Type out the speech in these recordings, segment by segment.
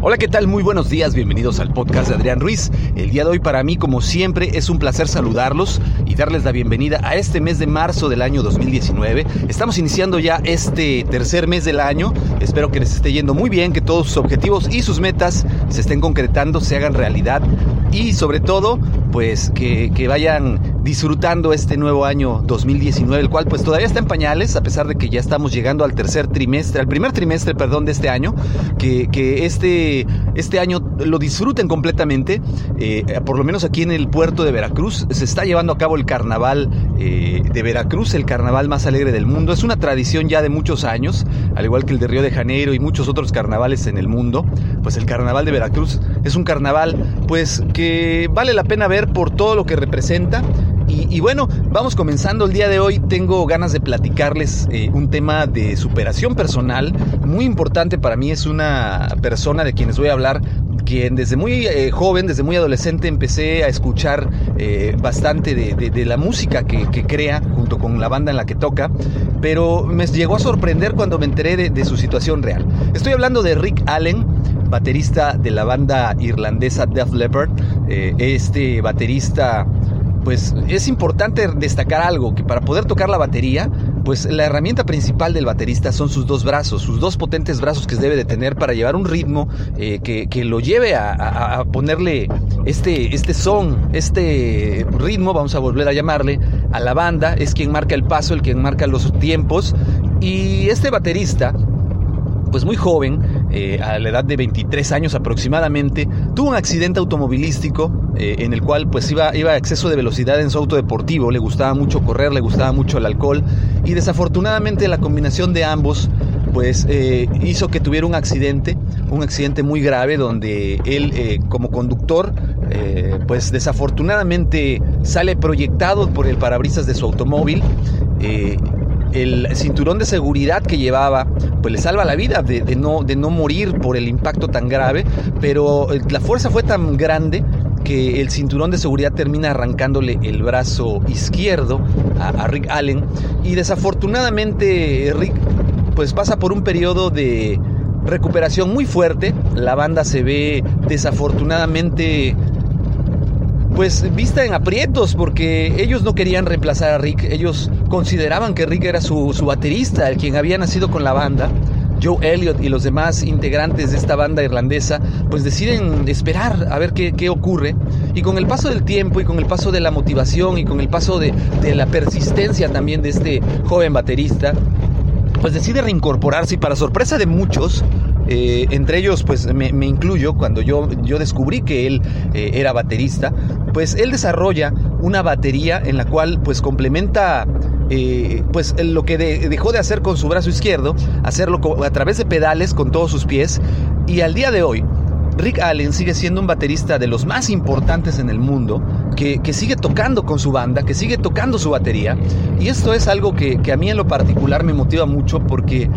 Hola, ¿qué tal? Muy buenos días, bienvenidos al podcast de Adrián Ruiz. El día de hoy para mí, como siempre, es un placer saludarlos y darles la bienvenida a este mes de marzo del año 2019. Estamos iniciando ya este tercer mes del año. Espero que les esté yendo muy bien, que todos sus objetivos y sus metas se estén concretando, se hagan realidad y sobre todo, pues que, que vayan disfrutando este nuevo año 2019, el cual pues todavía está en pañales, a pesar de que ya estamos llegando al tercer trimestre, al primer trimestre, perdón, de este año, que, que este este, año lo disfruten completamente. Eh, por lo menos aquí en el puerto de Veracruz se está llevando a cabo el carnaval eh, de Veracruz, el carnaval más alegre del mundo. Es una tradición ya de muchos años, al igual que el de Río de Janeiro y muchos otros carnavales en el mundo. Pues el carnaval de Veracruz es un carnaval pues que vale la pena ver por todo lo que representa. Y, bueno, vamos comenzando el día de hoy. Tengo ganas de platicarles eh, un tema de superación personal. Muy importante para mí es una persona de quienes voy a hablar quien desde muy eh, joven, desde muy adolescente, empecé a escuchar eh, bastante de, la música que, crea junto con la banda en la que toca, pero me llegó a sorprender cuando me enteré de, su situación real. Estoy hablando de Rick Allen, baterista de la banda irlandesa Def Leppard. este baterista pues es importante destacar algo, que para poder tocar la batería, pues la herramienta principal del baterista son sus dos brazos, sus dos potentes brazos que debe de tener para llevar un ritmo eh, que, lo lleve a, ponerle este, este son, este ritmo, vamos a volver a llamarle, a la banda, es quien marca el paso, el quien marca los tiempos, y este baterista pues muy joven, eh, a la edad de 23 años aproximadamente, tuvo un accidente automovilístico eh, en el cual pues iba, iba a exceso de velocidad en su auto deportivo, le gustaba mucho correr, le gustaba mucho el alcohol y desafortunadamente la combinación de ambos pues eh, hizo que tuviera un accidente, un accidente muy grave donde él como conductor pues desafortunadamente sale proyectado por el parabrisas de su automóvil el cinturón de seguridad que llevaba, pues le salva la vida de, no, de no morir por el impacto tan grave, pero la fuerza fue tan grande que el cinturón de seguridad termina arrancándole el brazo izquierdo a, Rick Allen. Y desafortunadamente Rick pues pasa por un periodo de recuperación muy fuerte, la banda se ve desafortunadamente pues vista en aprietos porque ellos no querían reemplazar a Rick, ellos consideraban que Rick era su, baterista, el quien había nacido con la banda. Joe Elliott y los demás integrantes de esta banda irlandesa pues deciden esperar a ver qué, ocurre. Y con el paso del tiempo y con el paso de la motivación y con el paso de, de la persistencia también de este joven baterista pues decide reincorporarse. Y para sorpresa de muchos eh, entre ellos, pues me, incluyo cuando yo, yo descubrí que él eh, era baterista, pues él desarrolla una batería en la cual pues complementa eh, pues lo que dejó de hacer con su brazo izquierdo, hacerlo a través de pedales con todos sus pies y al día de hoy Rick Allen sigue siendo un baterista de los más importantes en el mundo, que, sigue tocando con su banda, que sigue tocando su batería. Y esto es algo que, que, a mí en lo particular me motiva mucho porque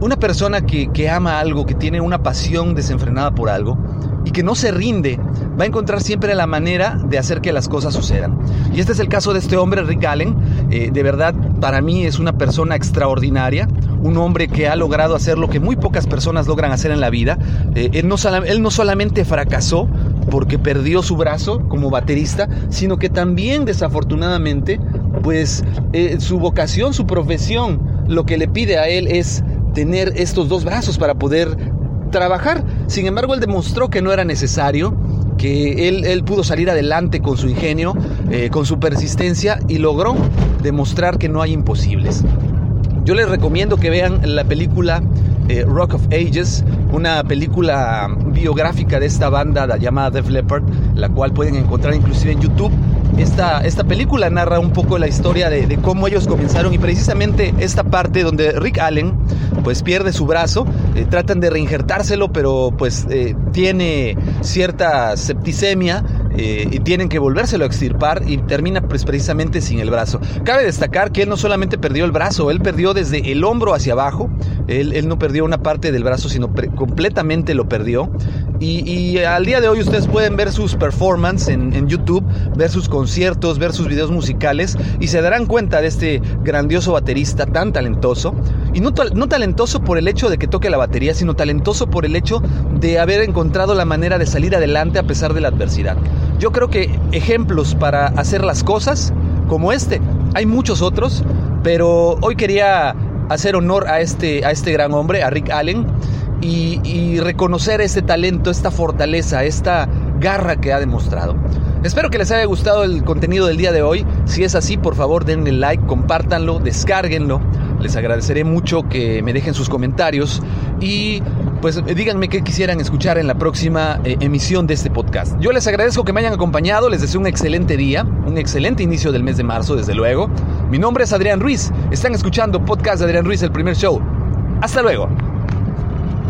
una persona que, que ama algo, que tiene una pasión desenfrenada por algo y que no se rinde, va a encontrar siempre la manera de hacer que las cosas sucedan. Y este es el caso de este hombre, Rick Allen. Eh, de verdad, para mí es una persona extraordinaria, un hombre que ha logrado hacer lo que muy pocas personas logran hacer en la vida. Eh, él, no él no solamente fracasó porque perdió su brazo como baterista, sino que también desafortunadamente, pues eh, su vocación, su profesión, lo que le pide a él es tener estos dos brazos para poder trabajar. Sin embargo, él demostró que no era necesario, que él, pudo salir adelante con su ingenio, eh, con su persistencia y logró demostrar que no hay imposibles. Yo les recomiendo que vean la película eh, Rock of Ages, una película biográfica de esta banda llamada Def Leppard, la cual pueden encontrar inclusive en YouTube. Esta, esta película narra un poco la historia de, cómo ellos comenzaron y precisamente esta parte donde Rick Allen pues pierde su brazo, eh, tratan de reinjertárselo pero pues eh, tiene cierta septicemia eh, y tienen que volvérselo a extirpar y termina pues, precisamente sin el brazo. Cabe destacar que él no solamente perdió el brazo, él perdió desde el hombro hacia abajo, él, no perdió una parte del brazo, sino completamente lo perdió. Y, al día de hoy ustedes pueden ver sus performances en, YouTube, ver sus conciertos, ver sus videos musicales y se darán cuenta de este grandioso baterista tan talentoso. Y no, no talentoso por el hecho de que toque la batería, sino talentoso por el hecho de haber encontrado la manera de salir adelante a pesar de la adversidad. Yo creo que ejemplos para hacer las cosas como este, hay muchos otros, pero hoy quería hacer honor a este, a este gran hombre, a Rick Allen, y, reconocer este talento, esta fortaleza, esta garra que ha demostrado. Espero que les haya gustado el contenido del día de hoy. Si es así, por favor denle like, compártanlo, descárguenlo. Les agradeceré mucho que me dejen sus comentarios y pues díganme qué quisieran escuchar en la próxima eh, emisión de este podcast. Yo les agradezco que me hayan acompañado, les deseo un excelente día, un excelente inicio del mes de marzo, desde luego. Mi nombre es Adrián Ruiz, están escuchando podcast de Adrián Ruiz, el primer show. Hasta luego.